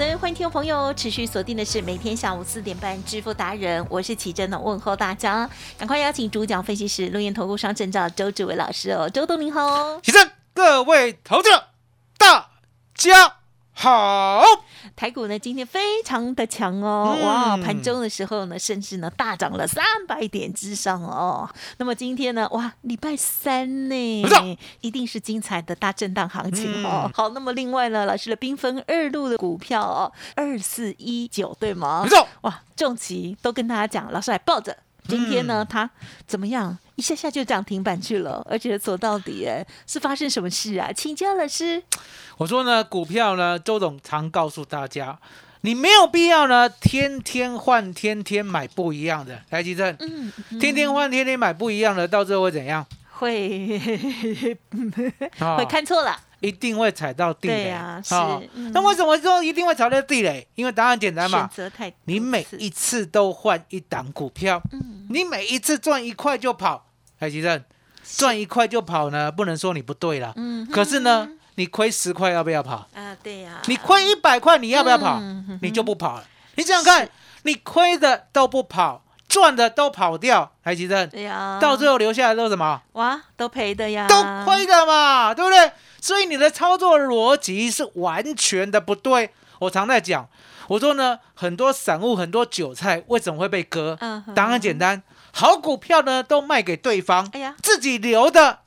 的，欢迎听众朋友持续锁定的是每天下午四点半致富达人，我是奇珍的问候大家，赶快邀请主讲分析师录音投顾商证照周志伟老师哦，周董您好。哦，奇珍，各位投资者大家好。台股呢今天非常的强哦，嗯哇，盘中的时候呢，甚至呢大涨了三百点之上哦。那么今天呢，哇，礼拜三呢，一定是精彩的大震荡行情哦。嗯好，那么另外呢，老师的缤纷二路的股票哦，二四一九对吗？没错，哇，重旗都跟大家讲，老师来抱着。今天呢，它怎么样？一下下就涨停板去了，而且走到底，哎，是发生什么事啊？请教老师。我说呢，股票呢，周总常告诉大家，你没有必要呢，天天换，天天买不一样的。来，吉正，嗯，天天换，天天买不一样的，到最后会怎样？会 啊会看错了。一定会踩到地雷。啊嗯那为什么说一定会踩到地雷？因为答案简单选嘛，择太多，你每一次都换一档股票，嗯你每一次赚一块就跑。海，吉正，赚一块就跑呢，不能说你不对了。嗯可是呢，你亏十块要不要跑？啊，对呀，你亏一百块，你要不要跑？嗯你就不跑了。你想想看，你亏的都不跑，赚的都跑掉，台积电对呀，到最后留下来都是什么？哇，都赔的呀，都亏的嘛，对不对？所以你的操作逻辑是完全的不对。我常在讲，我说呢，很多散户、很多韭菜为什么会被割？嗯哼答案简单，好股票呢都卖给对方，哎呀，自己留的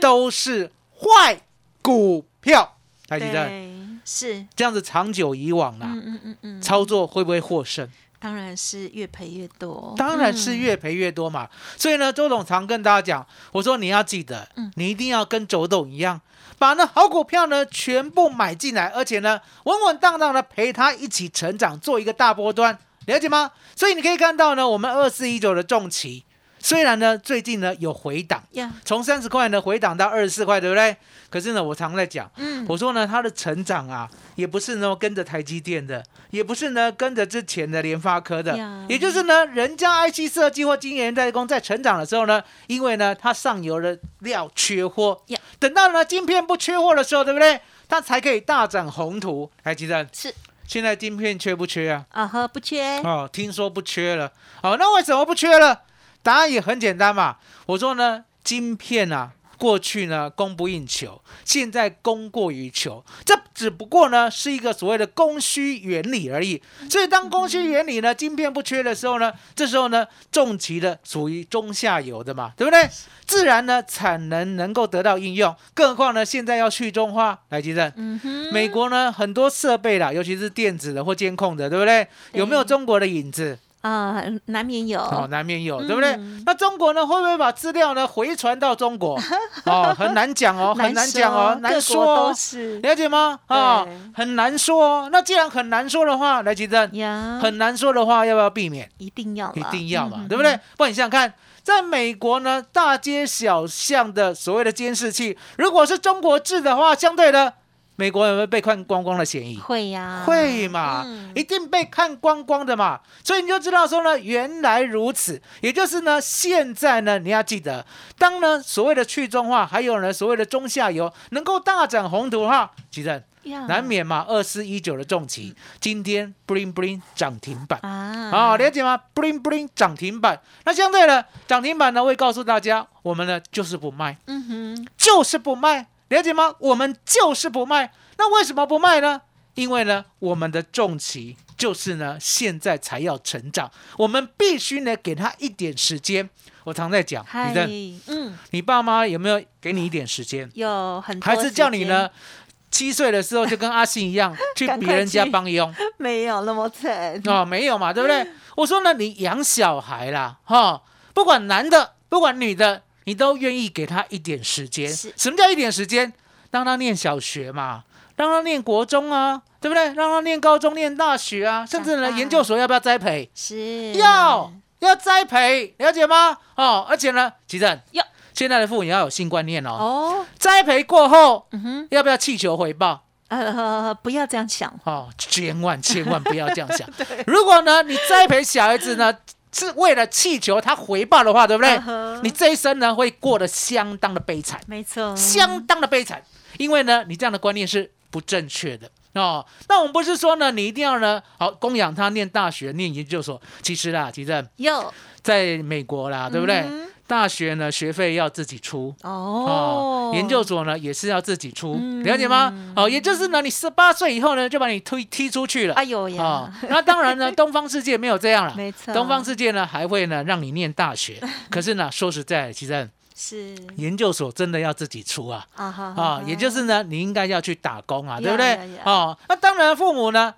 都是坏股票。台积电对，是，这样子长久以往啦，嗯嗯嗯嗯，操作会不会获胜？当然是越赔越多，当然是嗯越赔越多嘛。所以呢，周董常跟大家讲，我说你要记得嗯，你一定要跟周董一样，把那好股票呢全部买进来，而且呢稳稳当当的陪它一起成长，做一个大波段，了解吗？所以你可以看到呢，我们二四一九的重旗，虽然呢最近呢有回档，呀，从三十块呢回档到二十四块，对不对？可是呢，我常在讲。嗯，我说呢，它的成长啊，也不是呢跟着台积电的，也不是呢跟着之前的联发科的，也就是呢，人家 IC 设计或晶圆代工在成长的时候呢，因为呢它上游的料缺货呀，等到呢晶片不缺货的时候，对不对？它才可以大展宏图。台积电是现在晶片缺不缺啊？啊呵，不缺，哦，听说不缺了。哦，那为什么不缺了？答案也很简单嘛。我说呢，晶片啊，过去呢供不应求，现在供过于求，这只不过呢是一个所谓的供需原理而已。所以当供需原理呢，晶片不缺的时候呢，这时候呢，重疾的属于中下游的嘛，对不对？自然呢，产能能够得到应用。更何况呢，现在要去中化，来吉正。嗯哼，美国呢，很多设备啦，尤其是电子的或监控的，对不对？有没有中国的影子？啊，难免有，哦，难免有，对不对嗯？那中国呢，会不会把资料呢回传到中国？哦，很难讲哦，很难讲哦，难各说是了解吗？啊对，很难说哦。那既然很难说的话，来吉正，很难说的话，要不要避免？一定要，一定要嘛，嗯对不对？？不然你想想看，在美国呢，大街小巷的所谓的监视器，如果是中国制的话，相对的，美国有没有被看光光的嫌疑？会呀，会嘛，嗯。一定被看光光的嘛，所以你就知道说呢，原来如此，也就是呢，现在呢，你要记得，当呢所谓的去中化，还有呢所谓的中下游能够大展宏图的话，其实呀。难免嘛，二四一九的重旗今天 bling bling 涨停板。啊，好、了解吗？bling bling 涨停板，那相对的涨停板呢，会告诉大家，我们呢就是不卖，嗯哼，就是不卖，了解吗？我们就是不卖。那为什么不卖呢？因为呢，我们的重旗就是呢，现在才要成长，我们必须呢给他一点时间。我常在讲，嗨你的嗯，你爸妈有没有给你一点时间？有很多还是叫你呢？七岁的时候就跟阿信一样 去别人家帮佣没有那么惨哦，没有嘛，对不对？我说呢，你养小孩啦，哈、不管男的，不管女的，你都愿意给他一点时间。什么叫一点时间？让他念小学嘛，让他念国中啊，对不对？让他念高中、念大学啊，甚至呢，研究所要不要栽培？是要要栽培，了解吗？哦，而且呢，其正要现在的父母也要有新观念哦。哦，栽培过后，嗯哼，要不要气球回报？呃，不要这样想，哦，千万千万不要这样想。如果呢，你栽培小孩子呢，是为了气球他回报的话，对不对？你这一生呢，会过得相当的悲惨，没错，相当的悲惨，因为呢，你这样的观念是不正确的。哦，那我们不是说呢，你一定要呢，好供养他念大学、念研究所。其实啦，其实有。在美国啦，对不对？嗯大学呢，学费要自己出，哦，研究所呢也是要自己出，嗯。了解吗？哦，也就是呢，你十八岁以后呢，就把你推踢出去了。哎呦呀哦，，那当然呢，东方世界没有这样了。没错，东方世界呢还会呢让你念大学，可是呢说实在，其实是。研究所真的要自己出啊。啊哈啊，也就是呢你应该要去打工啊，对不对？呀呀呀？哦，那当然父母呢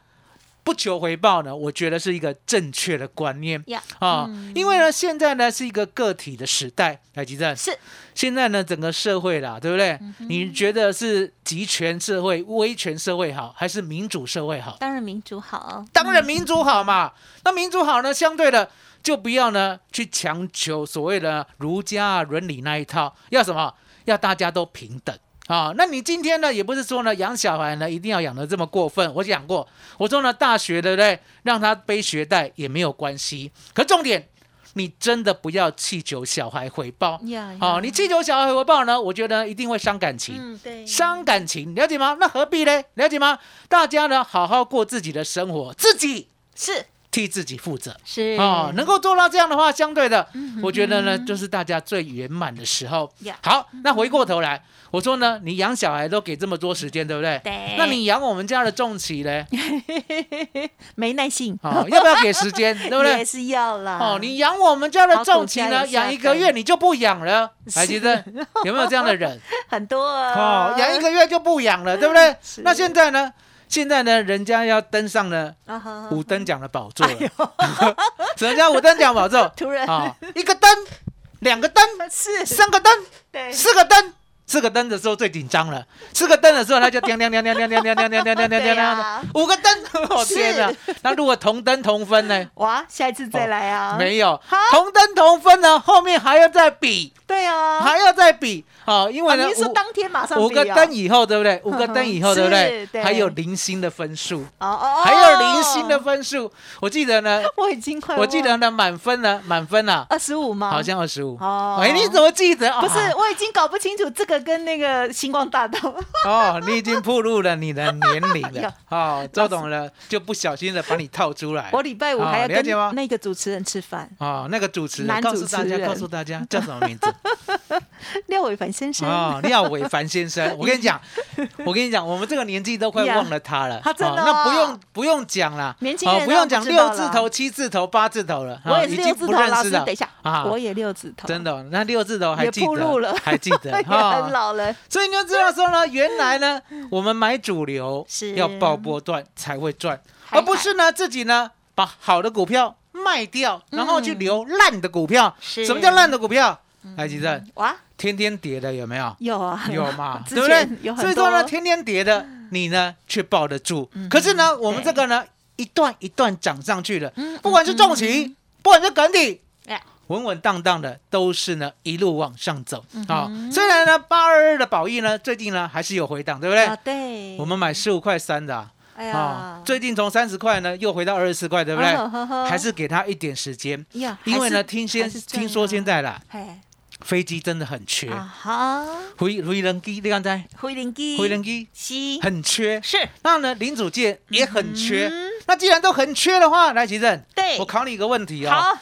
不求回报呢，我觉得是一个正确的观念呀，啊嗯，因为呢现在呢是一个个体的时代，来吉正。是现在呢，整个社会啦，对不对？你觉得是集权社会、威权社会好，还是民主社会好？当然民主好，当然民主好嘛。那民主好呢，相对的就不要呢去强求所谓的儒家啊伦理那一套，要什么？要大家都平等。啊、那你今天呢，也不是说呢，养小孩呢一定要养得这么过分。我讲过，我说呢，大学对不对？让他背学贷也没有关系。可重点，你真的不要气求小孩回报。呀，哦，你气求小孩回报呢，我觉得一定会伤感情。嗯对，伤感情，了解吗？那何必呢？了解吗？大家呢，好好过自己的生活，自己是替自己负责是哦。能够做到这样的话，相对的，嗯我觉得呢，就是大家最圆满的时候呀。好，那回过头来，我说呢，你养小孩都给这么多时间，对不对？对那你养我们家的重企呢？没耐性，哦，要不要给时间？对不对？也是要啦。哦，你养我们家的重企呢，养一个月你就不养了，还记得 有没有这样的人？很多啊哦，养一个月就不养了，对不对是？那现在呢？现在呢，人家要登上了啊哈五等奖的宝座了。什么叫五等奖宝座？突然啊，一个灯，两个灯，是三个灯，对四个灯。四个灯的时候最紧张了，四个灯的时候他就叮叮叮叮叮叮叮叮叮叮叮叮对啊五个灯，我天哪！那如果同灯同分呢？哇，下一次再来啊！没有，同灯同分呢，后面还要再比，对啊，还要再比哦，因为啊呢，五你是说当天马上五个灯以后，对不对？五个灯以后，对不对？还有零星的分数，哦哦，还有零星的，分数。我记得呢，我已经快我记得呢，满分呢，满分啊，二十五吗？好像二十五。哦哎，你怎么记得？不是啊，我已经搞不清楚这个跟那个星光大道。哦，你已经暴露了你的年龄了呀。哦，周董呢就不小心的把你套出来。我礼拜五还要跟那个主持人吃饭，哦，那个主持人告诉大家，告诉大家叫什么名字？廖伟凡先生。哦，廖伟凡先生，我跟你讲，我跟你讲，我们这个年纪都快忘了他了。他真的哦那不哦用不用讲了，年轻人哦不用讲六字头、七字头、八字头了，我也是六字头老等一下啊，我也六字头，真的哦，那六字头还也记得，还记得 哈很。老了。所以你就知道说呢，原来呢，我们买主流是要爆波段才会赚，而不是呢自己呢把好的股票卖掉，然后去留烂的股票。嗯什么叫烂的股票？来，吉正，哇，天天跌的有没有？有啊，有嘛，之对不对？所以说呢，天天跌的你呢却抱得住，可是呢，我们这个呢一段一段涨上去的，不管是重企，不管是梗体哎，稳稳当当的都是呢一路往上走。啊。虽然呢八二二的宝益呢最近呢还是有回档，对不对？啊，？对，我们买十五块三的啊。最近从三十块呢又回到二十四块，对不对？还是给他一点时间，呀，因为呢听先听说现在啦哎飞机真的很缺，啊哈，回回人机你刚才回人机，回人机。是。很缺，是。那呢，零组件也很缺。嗯。那既然都很缺的话，来，奇正，对。我考你一个问题啊。好。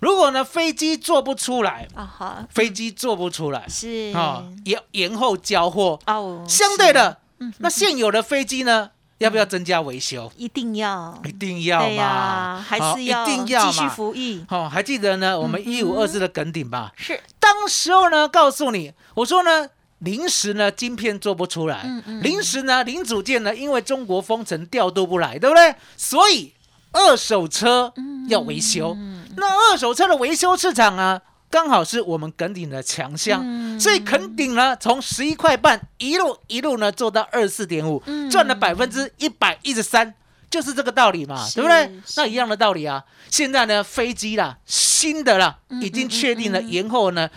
如果呢飞机做不出来，啊哈，飞机做不出来是。啊，延延后交货，哦，相对的，那现有的飞机呢，要不要增加维修？一定要，一定要对嘛，，还是要一定要继续。服役，好，还记得呢，我们一五二四的梗顶吧？是。当时候呢，告诉你，我说呢，临时呢，晶片做不出来，嗯嗯。临时呢，零组件呢，因为中国封城调度不来，对不对？所以二手车要维修，嗯那二手车的维修市场啊，刚好是我们耿鼎的强项，嗯所以耿鼎呢，从十一块半一路一路呢做到二十四点五，嗯赚了百分之一百一十三。就是这个道理嘛，是对不对？那一样的道理啊。现在呢，飞机啦，新的啦，嗯已经确定了延后呢，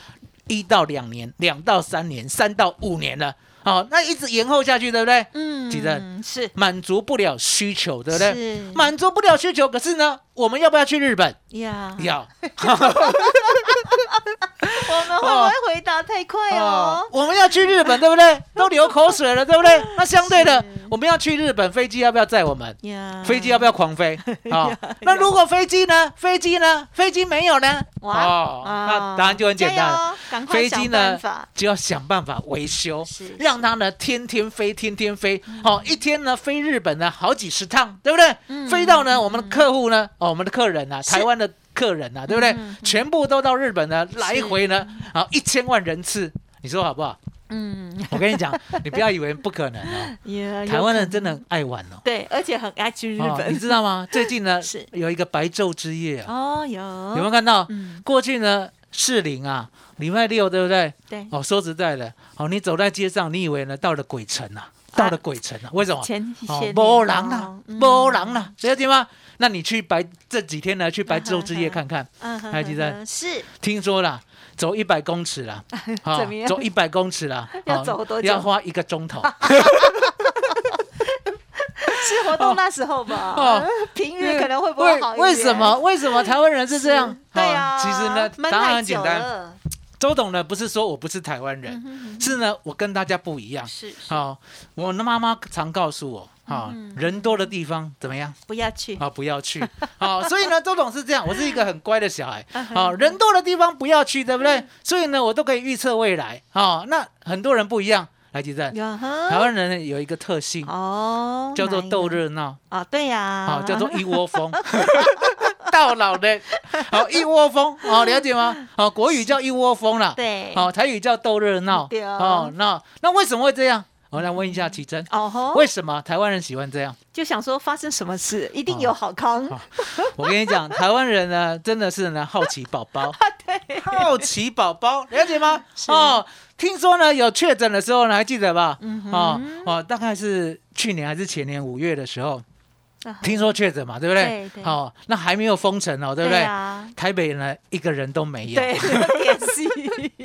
一到两年，两到三年，三到五年了。哦，那一直延后下去，对不对？嗯记得是满足不了需求，对不对？是满足不了需求，可是呢，我们要不要去日本？要，要 我们会不会回答太快哦？我们要去日本，对不对？都流口水了，对不对？那相对的，我们要去日本，飞机要不要载我们？呀，飞机要不要狂飞？啊，那如果飞机呢？飞机呢？飞机没有呢？哇哦，啊那答案就很简单飞机呢，就要想办法维修是，让它呢天天飞，天天飞，哦，一天呢飞日本呢好几十趟，对不对？嗯飞到呢我们的客户呢，哦，我们的客人啊，台湾的客人啊，对不对嗯？全部都到日本呢，来回呢，啊，一千万人次，你说好不好？嗯，我跟你讲，你不要以为不可能哦，也台湾人真的很爱玩哦。对，而且很爱去日哦，本你知道吗？最近呢是有一个白昼之夜啊，哦，有有没有看到？嗯，过去呢士林啊，礼拜六对不对？对，哦，说实在的，哦，你走在街上，你以为呢到了鬼城啊，到了鬼城啊？为什么？前哦些，没年人啦，嗯没人啦，了解吗？那你去白这几天呢，去白昼之夜看看，嗯，还记得嗯是听说啦，走一百公尺啦，哦怎么样走一百公尺啦，要哦走多久要花一个钟头。是活动那时候吧？哦平日可能会不会好一点？为什么？为什么台湾人是这样？对哦呀，其实呢，闷答案很简单。周董呢，不是说我不是台湾人，嗯是呢，我跟大家不一样。是是好、我的妈妈常告诉我，啊、嗯人多的地方怎么样？不要去啊、不要去。好、所以呢，周董是这样，我是一个很乖的小孩。嗯 好、人多的地方不要去，对不对？所以呢，我都可以预测未来。好、那很多人不一样。来，吉正，有台哈湾人有一个特性，哦，叫做逗哪一个热闹，啊，对呀，好、叫做一窝蜂。到老的，好一窝蜂，好了解吗？好，国语叫一窝蜂啦，对，好，台语叫逗热闹。对哦，那那为什么会这样？我来问一下奇珍，哦吼，为什么台湾人喜欢这样？就想说发生什么事，一定有好康，哦我跟你讲，台湾人呢，真的是呢好奇宝宝，好奇宝宝，了解吗？哦，听说呢有确诊的时候呢，还记得吧？哦哦，大概是去年还是前年五月的时候，啊听说确诊嘛，对不对？对对哦，那还没有封城哦，对不对？啊，台北呢一个人都没有。对，点戏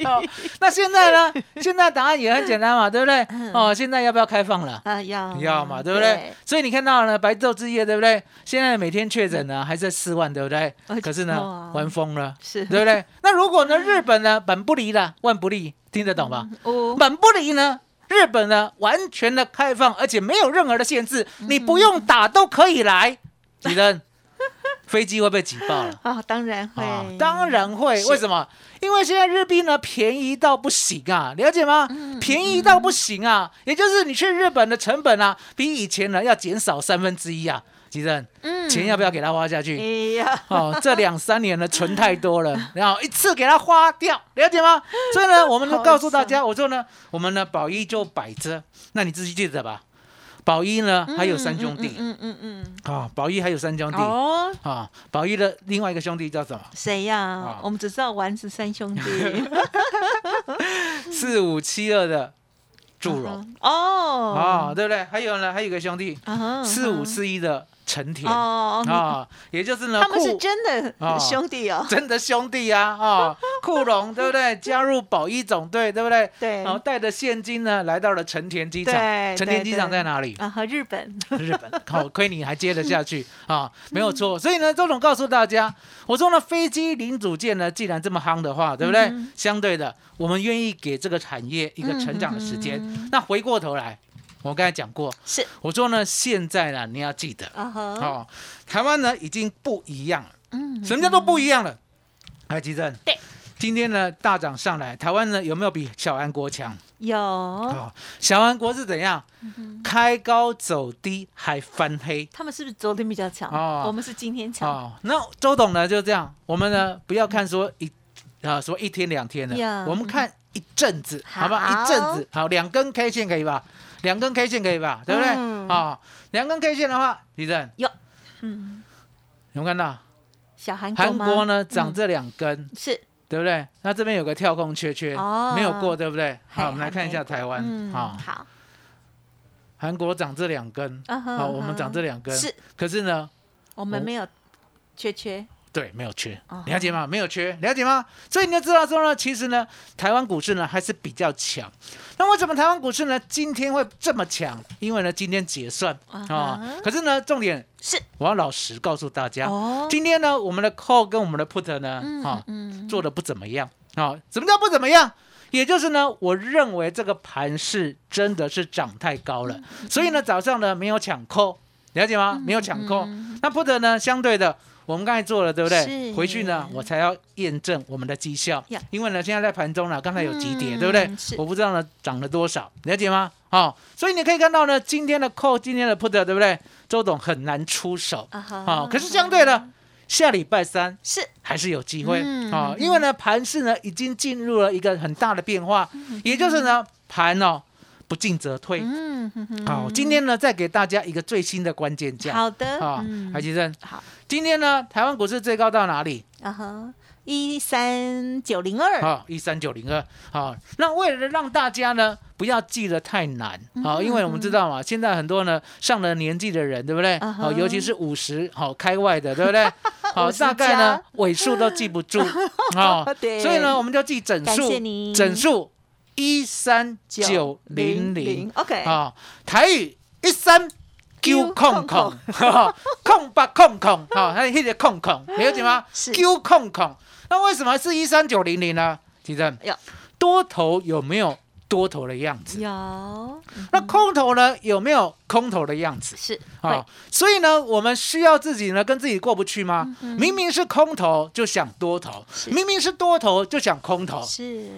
哦，那现在呢？现在答案也很简单嘛，对不对？哦，现在要不要开放了？啊，要要嘛，对不对？？所以你看到呢，白昼之夜，对不对？现在每天确诊呢还在四万，对不对呃？可是呢，玩疯了，是，对不对？那如果呢，日本呢，本不离了，万不离，听得懂吧？哦，本不离呢，日本呢，完全的开放，而且没有任何的限制，你不用打都可以来。几人？飞机会被挤爆了。啊，当然会啊，，当然会。为什么？因为现在日币呢便宜到不行啊，了解吗？嗯便宜到不行啊，也就是你去日本的成本啊，比以前呢要减少三分之一啊。吉正，嗯钱要不要给他花下去？哎呀，哦，这两三年呢存太多了，然后一次给他花掉，了解吗？所以呢，我们就告诉大家，我说呢，我们呢保一就摆着，那你自己记得吧。宝一呢还有三兄弟。嗯嗯嗯啊，宝一还有三兄嗯，弟哦，啊，宝一的另外一个兄弟叫什么？谁呀？我们只知道丸子三兄弟，四五七二的祝融。哦。啊，，对不对？还有呢，还有一个兄弟。啊哈四五四一的陈田哦，啊，也就是呢，他们是真的哦兄弟哦，真的兄弟啊啊，库龙对不对？加入保一总队对不对？对然后带着现金呢，来到了成田机场。对成田机场在哪里？啊，和日本，日本。好，亏你还接得下去啊，没有错。所以呢，周总告诉大家，我说呢，飞机零组件呢，既然这么夯的话，对不对？嗯相对的，我们愿意给这个产业一个成长的时间。那回过头来，我刚才讲过，是我说呢，现在呢，你要记得哦，台湾呢已经不一样了。嗯，什么叫做不一样了？来，吉正，对，今天呢大涨上来，台湾呢有没有比小安国强？有哦，小安国是怎样？开高走低还翻黑。他们是不是昨天比较强？哦我们是今天强。哦，那周董呢就这样，我们呢不要看说一啊说一天两天呀的，我们看一阵子，好不？好一阵子，好，两根 K 线可以吧？两根 K 线可以吧？对不对？嗯啊，两根 K 线的话，李正。有，嗯，有没有看到？小韩国韩国呢涨嗯这两根，是。对不对？那这边有个跳空缺缺，哦。没有过，对不对？好，我们来看一下台湾，嗯好，好，韩国涨这两根，好，我们涨这两根，是。可是呢，我我们没有缺缺，对，没有缺哦，了解吗？没有缺，了解吗？所以你就知道说呢，其实呢，台湾股市呢还是比较强。那为什么台湾股市呢今天会这么强？因为呢今天结算啊可是呢重点是我要老实告诉大家，哦，今天呢我们的 call 跟我们的 put 呢嗯啊嗯，做的不怎么样啊。什么叫不怎么样？也就是呢，我认为这个盘是真的是涨太高了，所以呢早上呢没有抢扣，了解吗？没有抢扣。那 put 呢相对的。我们刚才做了，对不对？回去呢，我才要验证我们的绩效呀。因为呢，现在在盘中呢，刚才有急跌，嗯对不对？我不知道呢涨了多少，了解吗？好、所以你可以看到呢，今天的 call，今天的 put，对不对？周董很难出手好、可是相对的，下礼拜三是还是有机会嗯啊、因为呢，盘势呢已经进入了一个很大的变化，也就是呢，盘哦不进则退。嗯哼哼好、今天呢再给大家一个最新的关键价。好的，啊，嗯海基生，好，今天呢，台湾股市最高到哪里？啊哈，一三九零二，好，一三九零二。好，那为了让大家呢不要记得太难，嗯好，因为我们知道嘛，现在很多呢上了年纪的人，对不对？好，尤其是五十好开外的，对不对？好，大概呢尾数都记不住，好对，所以呢我们就记整感数谢你，整数一三九零零。，OK，啊，台语一三九 空空，空八空空，好，还有那个空空，了解吗？是九空空，那为什么是一三九零零呢？提正有，多头有没有多头的样子？有，那空头呢有没有空头的样子？是啊，所以呢，我们需要自己呢跟自己过不去吗？明明是空头就想多头，明明是多头就想空头。是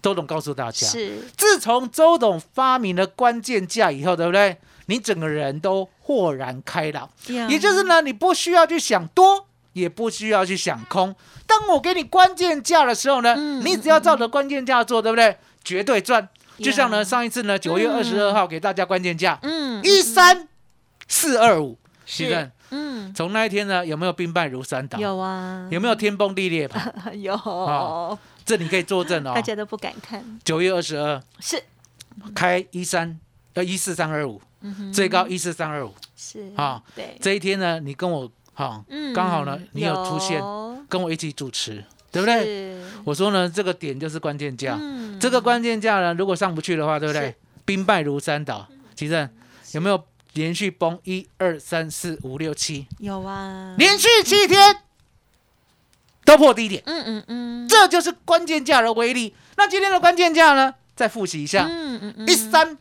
周董告诉大家，是，自从周董发明了关键价以后，对不对？你整个人都豁然开朗，也就是呢，你不需要去想多，也不需要去想空。当我给你关键价的时候呢，嗯你只要照着关键价做，对不对？绝对赚。就像呢，上一次呢，九月二十二号给大家关键价。嗯一三四二五，是。的，嗯，从那一天呢，有没有兵败如山倒？有啊，有没有天崩地裂吧？有，啊这你可以作证哦。大。家都不敢看，九月二十二是。开一三呃一四三二五，最高一四三二五。是啊，对，这一天呢，你跟我哈，嗯刚好呢，你有出现，跟我一起主持，对不对？我说呢，这个点就是关键价，嗯。这个关键价呢，如果上不去的话，对不对？兵败如山倒。其正有没有连续崩一二三四五六七，有啊，连续七天都破低点，嗯嗯嗯，这就是关键价的威力。那今天的关键价呢？再复习一下，嗯嗯嗯，一三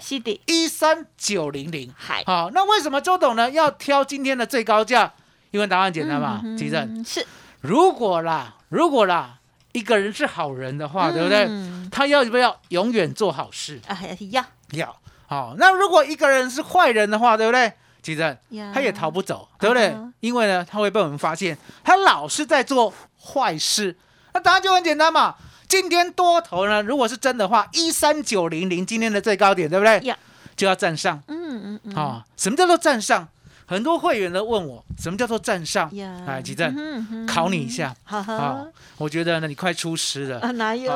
是的，一三九零零。海好，那为什么周董呢要挑今天的最高价？因为答案简单嘛，嗯其正。是，如果啦，如果啦，一个人是好人的话，对不对？嗯他要不要永远做好事？啊，要要。好，那如果一个人是坏人的话，对不对？其实，他也逃不走，对不对嗯？因为呢，他会被我们发现，他老是在做坏事。那答案就很简单嘛。今天多头呢，如果是真的话，一三九零零今天的最高点，对不对呀？就要站上。嗯嗯嗯，啊、什么叫做站上？很多会员都问我，什么叫做站上？呀，哎，吉正，嗯哼考你一下好我觉得呢，你快出师了。啊，哪有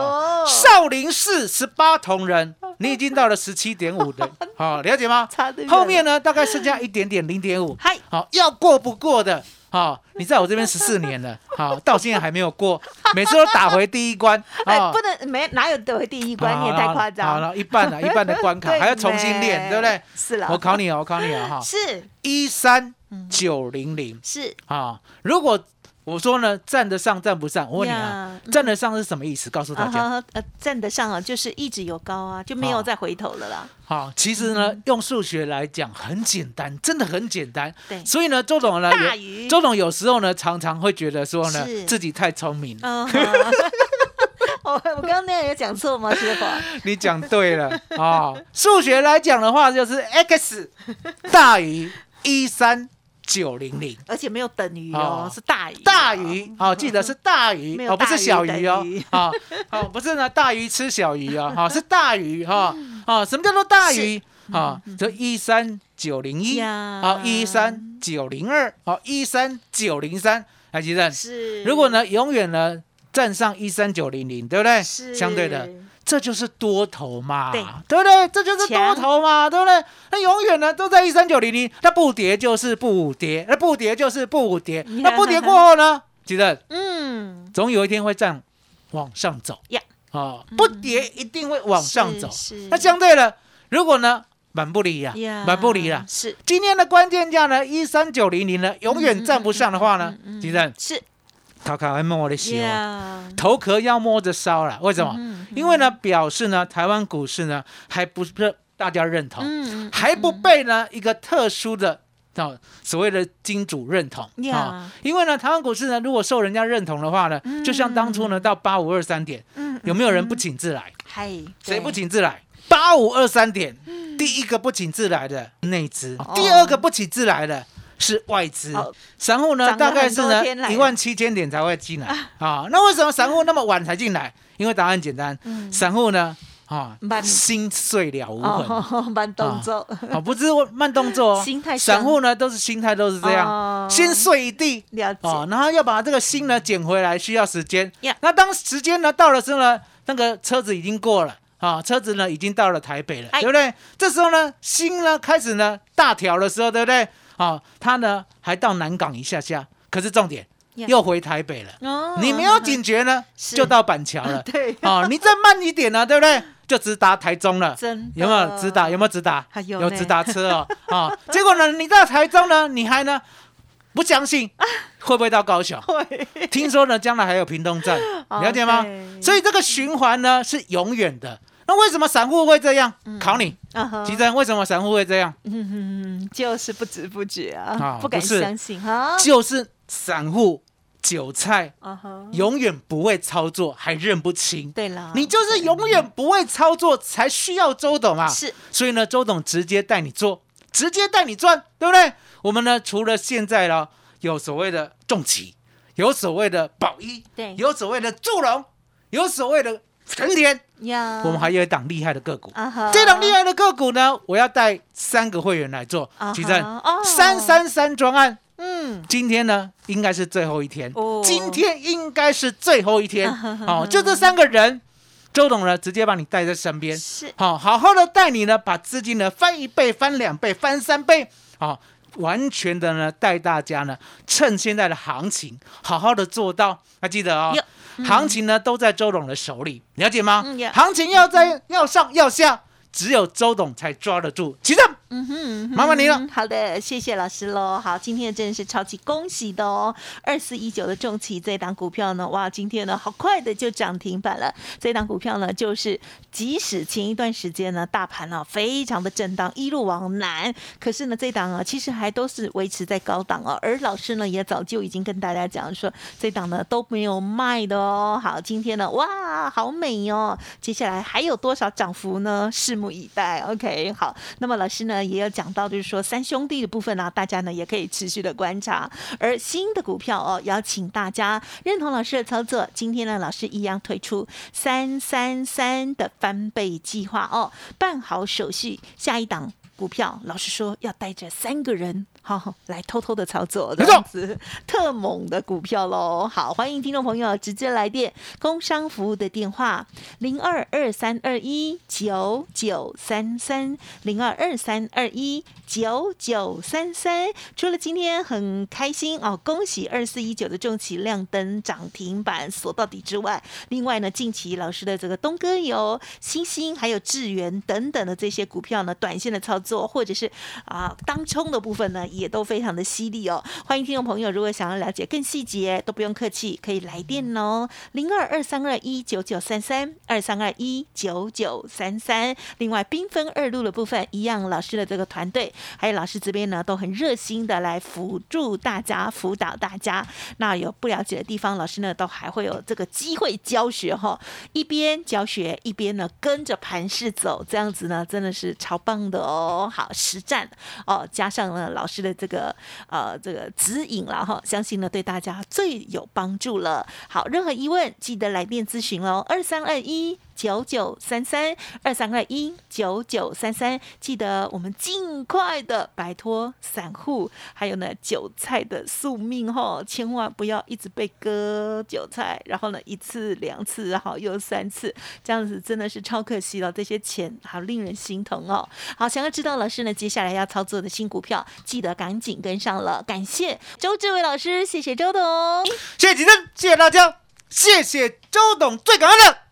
少林寺十八铜人，你已经到了十七点五的，好、了解吗？后面呢，大概剩下一点点，零点五。嗨，好，要过不过的，好、你在我这边十四年了，好、到现在还没有过，每次都打回第一关，哎，啊不能没哪有得回第一关，你也太夸好张了，一半了，一半的关卡还要重新练，对不对？是了，我考你哦，我考你哦，哈，是。一三九零零。是，啊，如果我说呢，站得上站不上，我问你啊呀，站得上是什么意思？告诉大家。呃，站得上啊，就是一直有高啊，就没有再回头了啦。好，其实呢，用数学来讲很简单，真的很简单。对所以呢，周董呢，周董有时候呢，常常会觉得说呢，自己太聪明了。嗯，我刚刚那样有讲错吗，师傅？你讲对了啊、数学来讲的话，就是 x 大于一三九零零。而且没有等于哦哦，是大于大鱼哦，记得是大鱼 没有哦，不是小鱼哦大鱼，啊哦，不是呢，大鱼吃小鱼哦，好，是大鱼哈，啊，什么叫做大鱼啊？就一三九零一，呀好，一三九零二，好，一三九零三，还记得？是，如果呢，永远呢站上一三九零零，对不对？是相对的，这就是多头嘛，对。不对？这就是多强头嘛，对不对？那永远呢都在一三九零零，那不跌就是不跌，那不跌就是不跌，那不跌过后呢，记得嗯，总有一天会这样往上走。呀。哦，不跌一定会往上走。是是。那相对的，如果呢满不离呀呀，满不离啦。是。今天的关键价呢，一三九零零呢，永远站不上的话呢，金正是卡卡还摸我的血哦。呀，头壳要摸着烧了，为什么？嗯因为呢，表示呢，台湾股市呢还不是大家认同，嗯还不被呢一个特殊的哦所谓的金主认同呀啊。因为呢，台湾股市呢，如果受人家认同的话呢，就像当初呢到八五二三点，嗯有没有人不请自来？嗨，谁不对？请自来？八五二三点，第一个不请自来的内资，哦第二个不请自来的是外资哦，散户呢大概是呢一万七千点才会进来啊。那为什么散户那么晚才进来？因为答案简单，散户呢啊心碎了无痕。哦，慢动作，啊，不是慢动作哦，心态散户呢都是心态都是这样，哦心碎一地，了解哦，然后要把这个心呢捡回来需要时间呀。那当时间呢到了之后呢，那个车子已经过了。啊，车子呢已经到了台北了，哎对不对？这时候呢，心呢开始呢大条的时候，对不对？啊，他呢还到南港一下下，可是重点呀又回台北了。哦你没有警觉呢，就到板桥了。对哦，你再慢一点呢，对不对？就直达台中了。真的有没有直达？有没有直达？有有直达车哦。啊，结果呢，你到台中呢，你还呢不相信 会不会到高雄？会听说呢，将来还有屏东站，了解吗所以这个循环呢是永远的。那为什么散户会这样？考你，啊哈吉珍，为什么散户会这样？嗯，就是不知不觉啊啊，不敢相信哈，就是散户韭菜啊哈，永远不会操作，还认不清。对了，你就是永远不会操作，才需要周董啊。是所以呢，周董直接带你做，直接带你赚，对不对？我们呢，除了现在呢，有所谓的重企，有所谓的宝一，对有所谓的祝融，有所谓的成田，呀，我们还有一档厉害的个股。这档厉害的个股呢，我要带三个会员来做举证哦。三三三专案。嗯，今天呢，应该是最后一天。哦。今天应该是最后一天。啊哈哈哦，就这三个人，周董呢直接把你带在身边，是。好、好好的带你呢，把资金呢翻一倍、翻两倍、翻三倍，好、完全的呢带大家呢，趁现在的行情，好好的做到。还记得哦有，行情呢都在周董的手里，了解吗？嗯行情要在要上要下，只有周董才抓得住。起正，嗯哼，麻烦你了嗯好的，谢谢老师喽。好，今天真的是超级恭喜的哦，二四一九的重企这档股票呢，哇，今天呢好快的就涨停板了。这档股票呢，就是即使前一段时间呢，大盘呢、非常的震荡，一路往南，可是呢，这档啊其实还都是维持在高档哦。而老师呢也早就已经跟大家讲说，这档呢都没有卖的哦。好，今天呢，哇，好美哦。接下来还有多少涨幅呢？拭目以待。OK，好，那么老师呢也有讲到，就是说三兄弟的部分呢、大家呢也可以持续的观察。而新的股票哦，邀请大家认同老师的操作。今天呢，老师一样推出三三三的翻倍计划哦，办好手续，下一档。股票，老师说要带着三个人，好来偷偷的操作，这样子特猛的股票喽。好，欢迎听众朋友直接来电，工商服务的电话零二二三二一九九三三零二二三二一九九三三。除了今天很开心哦，恭喜二四一九的重企亮灯涨停板锁到底之外，另外呢，近期老师的这个东哥油、星星还有智源等等的这些股票呢，短线的操作或者是啊当冲的部分呢，也都非常的犀利哦。欢迎听众朋友，如果想要了解更细节，都不用客气，可以来电哦，零二二三二一九九三三二三二一九九三三。另外，缤纷二路的部分，一样老师的这个团队，还有老师这边呢，都很热心的来辅助大家、辅导大家。那有不了解的地方，老师呢都还会有这个机会教学哈，一边教学一边呢跟着盘势走，这样子呢真的是超棒的哦。好，实战哦，加上呢老师的这个呃这个指引了哈，相信呢对大家最有帮助了。好，任何疑问记得来电咨询哦，二三二一。九九三三二三二一九九三三，记得我们尽快的摆脱散户，还有呢韭菜的宿命哈，千万不要一直被割韭菜，然后呢一次两次，然后又三次，这样子真的是超可惜了，这些钱好令人心疼哦。好，想要知道老师呢接下来要操作的新股票，记得赶紧跟上了。感谢周志伟老师，谢谢周董，谢谢吉珍，谢谢大家，谢谢周董，最感恩的。